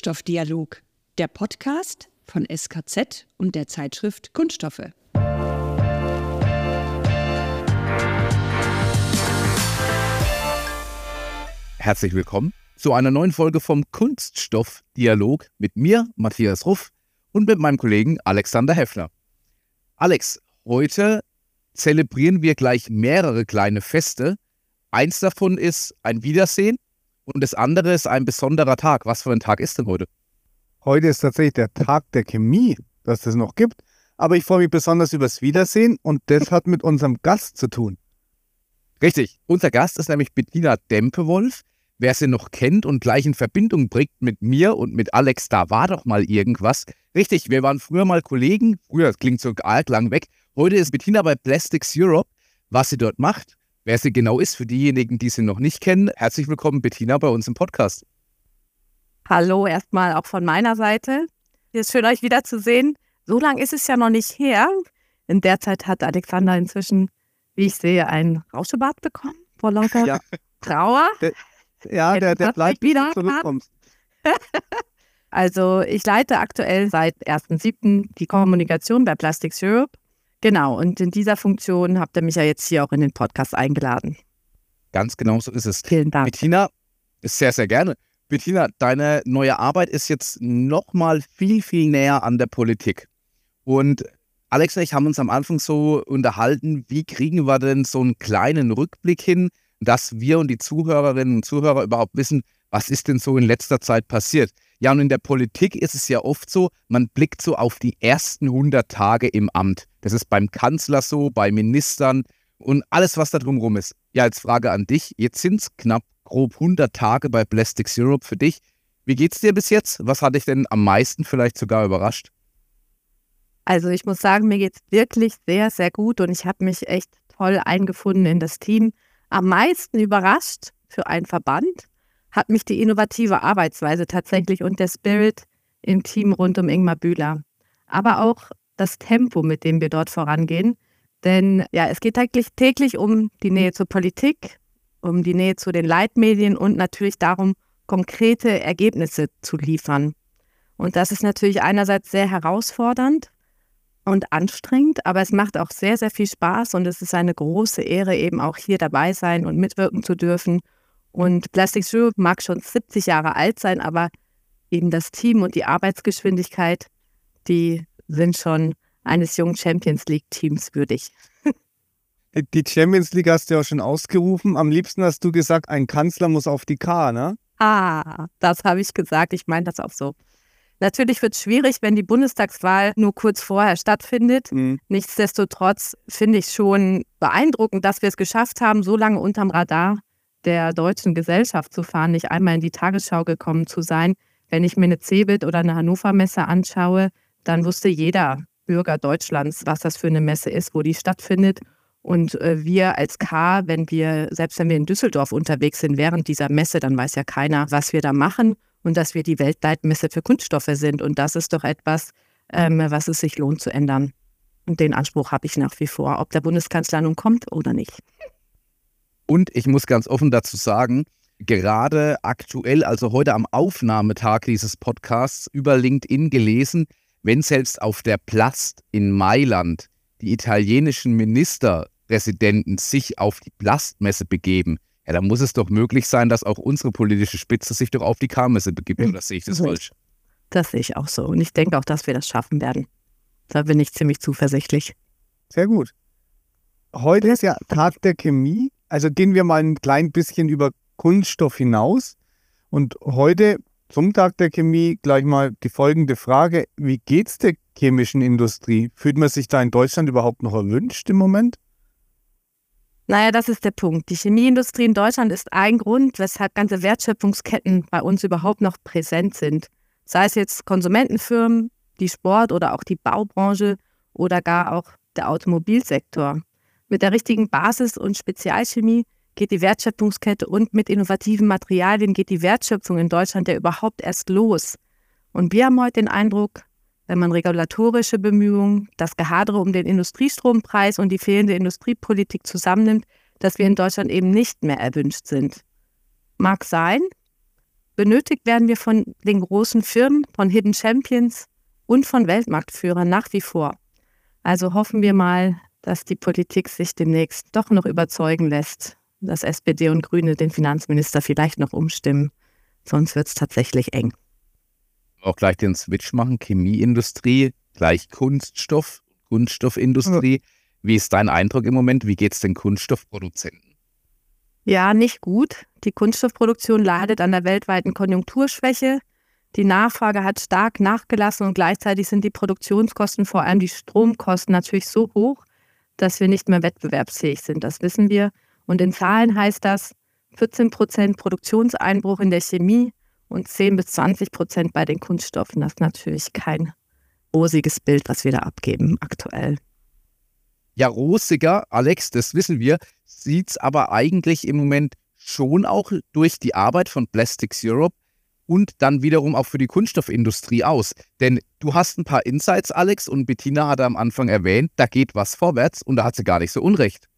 Kunststoffdialog, der Podcast von SKZ und der Zeitschrift Kunststoffe. Herzlich willkommen zu einer neuen Folge vom Kunststoffdialog mit mir, Matthias Ruff, und mit meinem Kollegen Alexander Heffner. Alex, heute zelebrieren wir gleich mehrere kleine Feste. Eins davon ist ein Wiedersehen und das andere ist ein besonderer Tag. Was für ein Tag ist denn heute? Heute ist tatsächlich der Tag der Chemie, dass es noch gibt. Aber ich freue mich besonders übers Wiedersehen und das hat mit unserem Gast zu tun. Richtig. Unser Gast ist nämlich Bettina Dempewolf. Wer sie noch kennt und gleich in Verbindung bringt mit mir und mit Alex, da war doch mal irgendwas. Richtig, wir waren früher mal Kollegen. Früher, das klingt so arg lang weg. Heute ist Bettina bei Plastics Europe. Was sie dort macht, wer sie genau ist, für diejenigen, die sie noch nicht kennen. Herzlich willkommen, Bettina, bei uns im Podcast. Hallo, erstmal auch von meiner Seite. Es ist schön, euch wiederzusehen. So lange ist es ja noch nicht her. In der Zeit hat Alexander inzwischen, wie ich sehe, ein Rauschebad bekommen vor lauter ja. Trauer. Der, ja, der, der bleibt, zurückkommst. also ich leite aktuell seit 1.7. die Kommunikation bei Plastics Europe. Genau, und in dieser Funktion habt ihr mich ja jetzt hier auch in den Podcast eingeladen. Ganz genau so ist es. Vielen Dank. Bettina, sehr, sehr gerne. Bettina, deine neue Arbeit ist jetzt nochmal viel, viel näher an der Politik. Und Alex und ich haben uns am Anfang so unterhalten, wie kriegen wir denn so einen kleinen Rückblick hin, dass wir und die Zuhörerinnen und Zuhörer überhaupt wissen, was ist denn so in letzter Zeit passiert. Ja, und in der Politik ist es ja oft so, man blickt so auf die ersten 100 Tage im Amt. Das ist beim Kanzler so, bei Ministern und alles, was da drumherum ist. Ja, jetzt Frage an dich. Jetzt sind es knapp grob 100 Tage bei Plastics Europe für dich. Wie geht's dir bis jetzt? Was hat dich denn am meisten vielleicht sogar überrascht? Also ich muss sagen, mir geht es wirklich sehr, sehr gut und ich habe mich echt toll eingefunden in das Team am meisten überrascht für einen Verband hat mich die innovative Arbeitsweise tatsächlich und der Spirit im Team rund um Ingmar Bühler. Aber auch das Tempo, mit dem wir dort vorangehen. Denn ja, es geht täglich, täglich um die Nähe zur Politik, um die Nähe zu den Leitmedien und natürlich darum, konkrete Ergebnisse zu liefern. Und das ist natürlich einerseits sehr herausfordernd, und anstrengend, aber es macht auch sehr, sehr viel Spaß und es ist eine große Ehre, eben auch hier dabei sein und mitwirken zu dürfen. Und Plastic Zero mag schon 70 Jahre alt sein, aber eben das Team und die Arbeitsgeschwindigkeit, die sind schon eines jungen Champions League-Teams würdig. Die Champions League hast du ja auch schon ausgerufen. Am liebsten hast du gesagt, ein Kanzler muss auf die K, ne? Ah, das habe ich gesagt. Ich meine das auch so. Natürlich wird es schwierig, wenn die Bundestagswahl nur kurz vorher stattfindet. Mhm. Nichtsdestotrotz finde ich schon beeindruckend, dass wir es geschafft haben, so lange unterm Radar der deutschen Gesellschaft zu fahren, nicht einmal in die Tagesschau gekommen zu sein. Wenn ich mir eine Cebit oder eine Hannover Messe anschaue, dann wusste jeder Bürger Deutschlands, was das für eine Messe ist, wo die stattfindet. Und äh, wir als K, wenn wir, selbst wenn wir in Düsseldorf unterwegs sind während dieser Messe, dann weiß ja keiner, was wir da machen und dass wir die Weltleitmesse für Kunststoffe sind. Und das ist doch etwas, ähm, was es sich lohnt zu ändern. Und den Anspruch habe ich nach wie vor, ob der Bundeskanzler nun kommt oder nicht. Und ich muss ganz offen dazu sagen, gerade aktuell, also heute am Aufnahmetag dieses Podcasts, über LinkedIn gelesen, wenn selbst auf der Plast in Mailand die italienischen Ministerpräsidenten sich auf die Plastmesse begeben, ja, dann muss es doch möglich sein, dass auch unsere politische Spitze sich doch auf die K-Messe begibt. Oder sehe ich das falsch? Das sehe ich auch so. Und ich denke auch, dass wir das schaffen werden. Da bin ich ziemlich zuversichtlich. Sehr gut. Heute ist ja Tag der Chemie. Also gehen wir mal ein klein bisschen über Kunststoff hinaus. Und heute zum Tag der Chemie gleich mal die folgende Frage. Wie geht es der chemischen Industrie? Fühlt man sich da in Deutschland überhaupt noch erwünscht im Moment? Naja, das ist der Punkt. Die Chemieindustrie in Deutschland ist ein Grund, weshalb ganze Wertschöpfungsketten bei uns überhaupt noch präsent sind. Sei es jetzt Konsumentenfirmen, die Sport- oder auch die Baubranche oder gar auch der Automobilsektor. Mit der richtigen Basis- und Spezialchemie geht die Wertschöpfungskette und mit innovativen Materialien geht die Wertschöpfung in Deutschland ja überhaupt erst los. Und wir haben heute den Eindruck, wenn man regulatorische Bemühungen, das Gehadere um den Industriestrompreis und die fehlende Industriepolitik zusammennimmt, dass wir in Deutschland eben nicht mehr erwünscht sind. Mag sein, benötigt werden wir von den großen Firmen, von Hidden Champions und von Weltmarktführern nach wie vor. Also hoffen wir mal, dass die Politik sich demnächst doch noch überzeugen lässt, dass SPD und Grüne den Finanzminister vielleicht noch umstimmen. Sonst wird es tatsächlich eng. Auch gleich den Switch machen, Chemieindustrie, gleich Kunststoff, Kunststoffindustrie. Wie ist dein Eindruck im Moment? Wie geht es den Kunststoffproduzenten? Ja, nicht gut. Die Kunststoffproduktion leidet an der weltweiten Konjunkturschwäche. Die Nachfrage hat stark nachgelassen und gleichzeitig sind die Produktionskosten, vor allem die Stromkosten, natürlich so hoch, dass wir nicht mehr wettbewerbsfähig sind. Das wissen wir. Und in Zahlen heißt das 14 Prozent Produktionseinbruch in der Chemie und 10 bis 20 Prozent bei den Kunststoffen. Das ist natürlich kein rosiges Bild, was wir da abgeben aktuell. Ja, rosiger, Alex, das wissen wir, sieht es aber eigentlich im Moment schon auch durch die Arbeit von Plastics Europe und dann wiederum auch für die Kunststoffindustrie aus. Denn du hast ein paar Insights, Alex, und Bettina hat am Anfang erwähnt, da geht was vorwärts und da hat sie gar nicht so unrecht.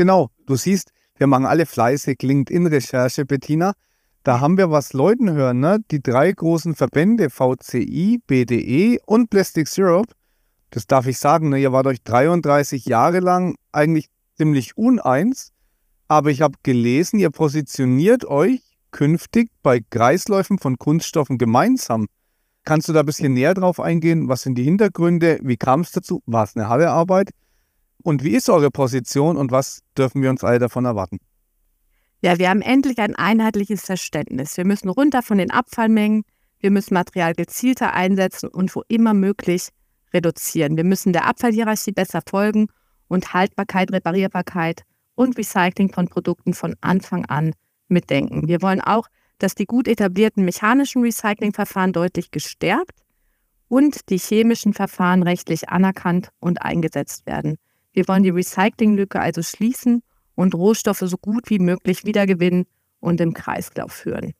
Genau, du siehst, wir machen alle fleißig LinkedIn-Recherche, Bettina. Da haben wir was Leuten hören, ne? Die drei großen Verbände VCI, BDE und Plastics Europe. Das darf ich sagen, ne? ihr wart euch 33 Jahre lang eigentlich ziemlich uneins, aber ich habe gelesen, ihr positioniert euch künftig bei Kreisläufen von Kunststoffen gemeinsam. Kannst du da ein bisschen näher drauf eingehen? Was sind die Hintergründe? Wie kam es dazu? War es eine harte Arbeit? Und wie ist eure Position und was dürfen wir uns alle davon erwarten? Ja, wir haben endlich ein einheitliches Verständnis. Wir müssen runter von den Abfallmengen, wir müssen Material gezielter einsetzen und wo immer möglich reduzieren. Wir müssen der Abfallhierarchie besser folgen und Haltbarkeit, Reparierbarkeit und Recycling von Produkten von Anfang an mitdenken. Wir wollen auch, dass die gut etablierten mechanischen Recyclingverfahren deutlich gestärkt und die chemischen Verfahren rechtlich anerkannt und eingesetzt werden. Wir wollen die Recyclinglücke also schließen und Rohstoffe so gut wie möglich wiedergewinnen und im Kreislauf führen.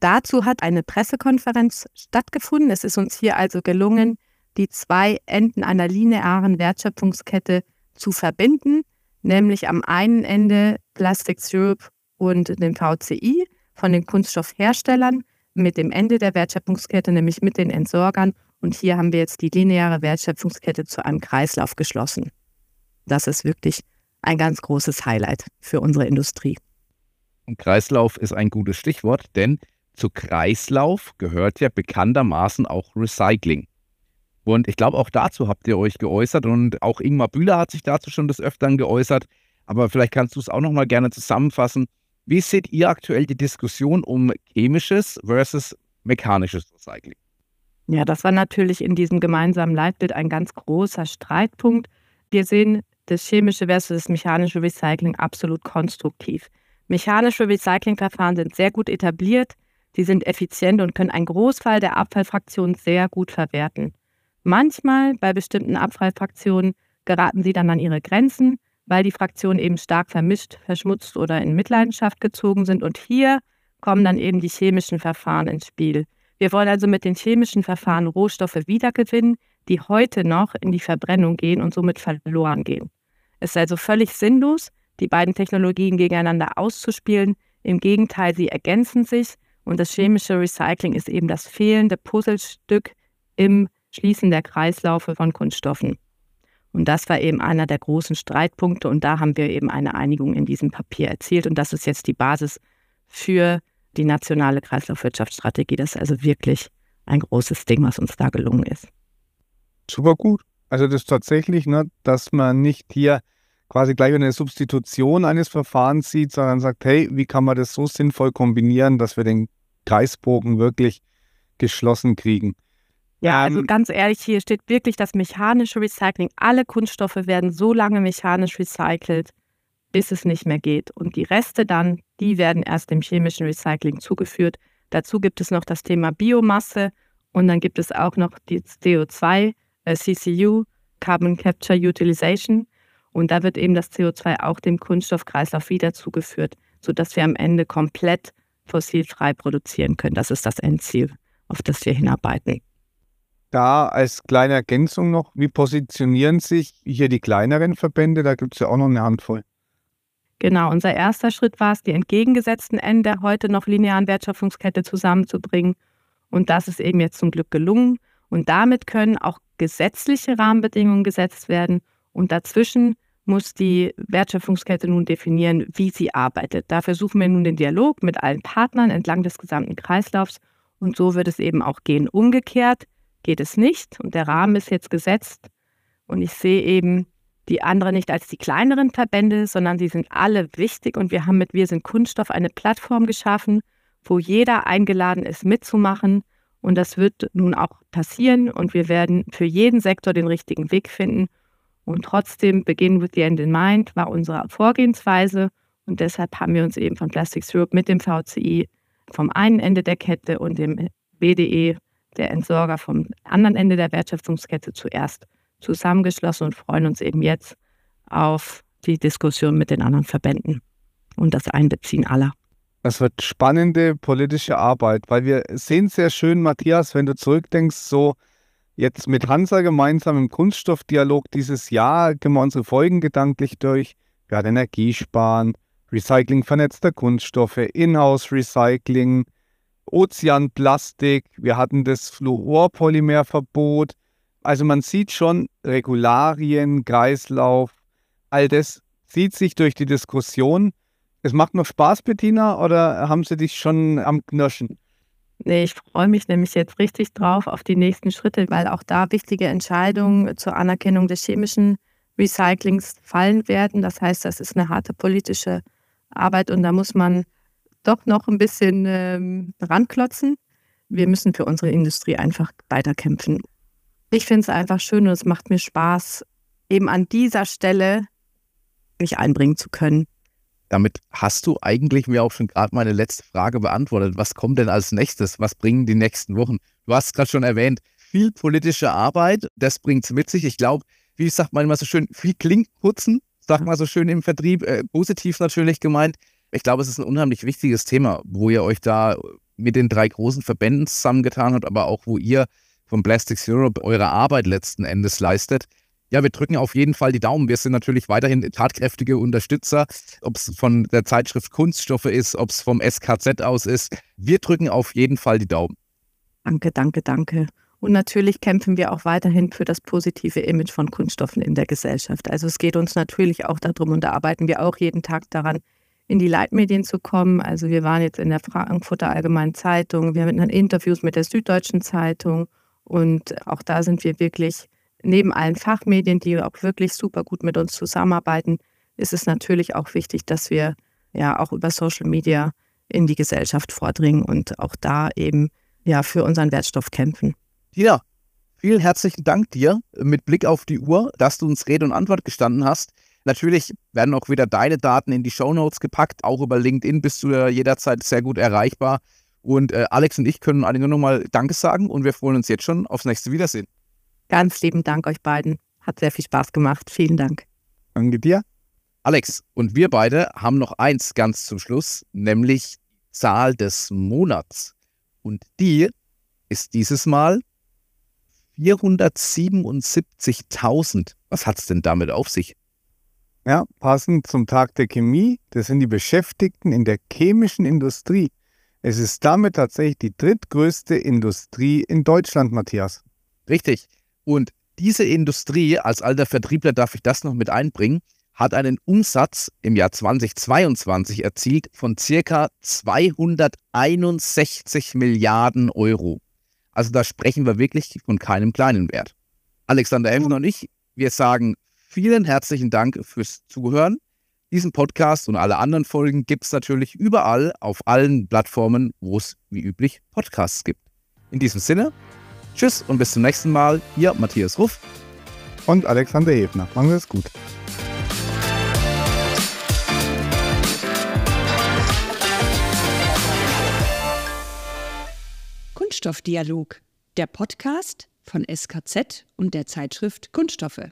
Dazu hat eine Pressekonferenz stattgefunden. Es ist uns hier also gelungen, die zwei Enden einer linearen Wertschöpfungskette zu verbinden, nämlich am einen Ende Plastics Europe und den VCI von den Kunststoffherstellern mit dem Ende der Wertschöpfungskette, nämlich mit den Entsorgern. Und hier haben wir jetzt die lineare Wertschöpfungskette zu einem Kreislauf geschlossen. Das ist wirklich ein ganz großes Highlight für unsere Industrie. Und Kreislauf ist ein gutes Stichwort, denn zu Kreislauf gehört ja bekanntermaßen auch Recycling. Und ich glaube, auch dazu habt ihr euch geäußert und auch Ingmar Bühler hat sich dazu schon des Öfteren geäußert. Aber vielleicht kannst du es auch noch mal gerne zusammenfassen. Wie seht ihr aktuell die Diskussion um chemisches versus mechanisches Recycling? Ja, das war natürlich in diesem gemeinsamen Leitbild ein ganz großer Streitpunkt. Wir sehen das chemische versus das mechanische Recycling absolut konstruktiv. Mechanische Recyclingverfahren sind sehr gut etabliert, sie sind effizient und können einen Großteil der Abfallfraktionen sehr gut verwerten. Manchmal bei bestimmten Abfallfraktionen geraten sie dann an ihre Grenzen, weil die Fraktionen eben stark vermischt, verschmutzt oder in Mitleidenschaft gezogen sind. Und hier kommen dann eben die chemischen Verfahren ins Spiel. Wir wollen also mit den chemischen Verfahren Rohstoffe wiedergewinnen, die heute noch in die Verbrennung gehen und somit verloren gehen. Es ist also völlig sinnlos, die beiden Technologien gegeneinander auszuspielen. Im Gegenteil, sie ergänzen sich und das chemische Recycling ist eben das fehlende Puzzlestück im Schließen der Kreislaufe von Kunststoffen. Und das war eben einer der großen Streitpunkte und da haben wir eben eine Einigung in diesem Papier erzielt und das ist jetzt die Basis für die nationale Kreislaufwirtschaftsstrategie. Das ist also wirklich ein großes Ding, was uns da gelungen ist. Super gut. Also das ist tatsächlich, ne, dass man nicht hier quasi gleich eine Substitution eines Verfahrens sieht, sondern sagt, hey, wie kann man das so sinnvoll kombinieren, dass wir den Kreisbogen wirklich geschlossen kriegen. Ja, also ähm, ganz ehrlich, hier steht wirklich das mechanische Recycling. Alle Kunststoffe werden so lange mechanisch recycelt, bis es nicht mehr geht. Und die Reste dann, die werden erst dem chemischen Recycling zugeführt. Dazu gibt es noch das Thema Biomasse und dann gibt es auch noch die CO2, äh, CCU, Carbon Capture Utilization. Und da wird eben das CO2 auch dem Kunststoffkreislauf wieder zugeführt, sodass wir am Ende komplett fossilfrei produzieren können. Das ist das Endziel, auf das wir hinarbeiten. Da als kleine Ergänzung noch, wie positionieren sich hier die kleineren Verbände? Da gibt es ja auch noch eine Handvoll. Genau, unser erster Schritt war es, die entgegengesetzten Enden der heute noch linearen Wertschöpfungskette zusammenzubringen. Und das ist eben jetzt zum Glück gelungen. Und damit können auch gesetzliche Rahmenbedingungen gesetzt werden. Und dazwischen muss die Wertschöpfungskette nun definieren, wie sie arbeitet. Dafür suchen wir nun den Dialog mit allen Partnern entlang des gesamten Kreislaufs. Und so wird es eben auch gehen. Umgekehrt geht es nicht. Und der Rahmen ist jetzt gesetzt. Und ich sehe eben die anderen nicht als die kleineren Verbände, sondern sie sind alle wichtig. Und wir haben mit Wir sind Kunststoff eine Plattform geschaffen, wo jeder eingeladen ist, mitzumachen. Und das wird nun auch passieren. Und wir werden für jeden Sektor den richtigen Weg finden. Und trotzdem, Begin with the End in Mind war unsere Vorgehensweise. Und deshalb haben wir uns eben von Plastics Europe mit dem VCI vom einen Ende der Kette und dem BDE, der Entsorger vom anderen Ende der Wertschöpfungskette, zuerst zusammengeschlossen und freuen uns eben jetzt auf die Diskussion mit den anderen Verbänden und das Einbeziehen aller. Das wird spannende politische Arbeit, weil wir sehen sehr schön, Matthias, wenn du zurückdenkst, so jetzt mit Hansa gemeinsam im Kunststoffdialog dieses Jahr gehen wir unsere Folgen gedanklich durch. Wir hatten Energiesparen, Recycling vernetzter Kunststoffe, Inhouse-Recycling, Ozeanplastik, wir hatten das Fluorpolymerverbot. Also man sieht schon Regularien, Kreislauf, all das zieht sich durch die Diskussion. Es macht noch Spaß, Bettina, oder haben sie dich schon am Knirschen? Nee, ich freue mich nämlich jetzt richtig drauf auf die nächsten Schritte, weil auch da wichtige Entscheidungen zur Anerkennung des chemischen Recyclings fallen werden. Das heißt, das ist eine harte politische Arbeit und da muss man doch noch ein bisschen ähm, ranklotzen. Wir müssen für unsere Industrie einfach weiterkämpfen. Ich finde es einfach schön und es macht mir Spaß, eben an dieser Stelle mich einbringen zu können. Damit hast du eigentlich mir auch schon gerade meine letzte Frage beantwortet. Was kommt denn als nächstes? Was bringen die nächsten Wochen? Du hast es gerade schon erwähnt, viel politische Arbeit, das bringt es mit sich. Ich glaube, wie sagt man immer so schön, viel Klinkputzen, sagt man so schön im Vertrieb, äh, positiv natürlich gemeint. Ich glaube, es ist ein unheimlich wichtiges Thema, wo ihr euch da mit den drei großen Verbänden zusammengetan habt, aber auch wo ihr von Plastics Europe eure Arbeit letzten Endes leistet. Ja, wir drücken auf jeden Fall die Daumen. Wir sind natürlich weiterhin tatkräftige Unterstützer, ob es von der Zeitschrift Kunststoffe ist, ob es vom SKZ aus ist. Wir drücken auf jeden Fall die Daumen. Danke, danke, danke. Und natürlich kämpfen wir auch weiterhin für das positive Image von Kunststoffen in der Gesellschaft. Also es geht uns natürlich auch darum und da arbeiten wir auch jeden Tag daran, in die Leitmedien zu kommen. Also wir waren jetzt in der Frankfurter Allgemeinen Zeitung, wir haben Interviews mit der Süddeutschen Zeitung und auch da sind wir wirklich neben allen Fachmedien, die auch wirklich super gut mit uns zusammenarbeiten, ist es natürlich auch wichtig, dass wir ja auch über Social Media in die Gesellschaft vordringen und auch da eben ja für unseren Wertstoff kämpfen. Tina, vielen herzlichen Dank dir mit Blick auf die Uhr, dass du uns Rede und Antwort gestanden hast. Natürlich werden auch wieder deine Daten in die Show Notes gepackt. Auch über LinkedIn bist du ja jederzeit sehr gut erreichbar. Und äh, Alex und ich können alle nur nochmal Danke sagen und wir freuen uns jetzt schon aufs nächste Wiedersehen. Ganz lieben Dank euch beiden. Hat sehr viel Spaß gemacht. Vielen Dank. Danke dir. Alex, und wir beide haben noch eins ganz zum Schluss, nämlich Zahl des Monats. Und die ist dieses Mal 477.000. Was hat es denn damit auf sich? Ja, passend zum Tag der Chemie, das sind die Beschäftigten in der chemischen Industrie. Es ist damit tatsächlich die drittgrößte Industrie in Deutschland, Matthias. Richtig. Und diese Industrie, als alter Vertriebler darf ich das noch mit einbringen, hat einen Umsatz im Jahr 2022 erzielt von circa 261 Milliarden Euro. Also da sprechen wir wirklich von keinem kleinen Wert. Alexander Helfen und ich, wir sagen vielen herzlichen Dank fürs Zuhören. Diesen Podcast und alle anderen Folgen gibt es natürlich überall auf allen Plattformen, wo es wie üblich Podcasts gibt. In diesem Sinne, Tschüss und bis zum nächsten Mal. Ihr Matthias Ruff und Alexander Ebner. Machen Sie es gut. Kunststoffdialog, der Podcast von SKZ und der Zeitschrift Kunststoffe.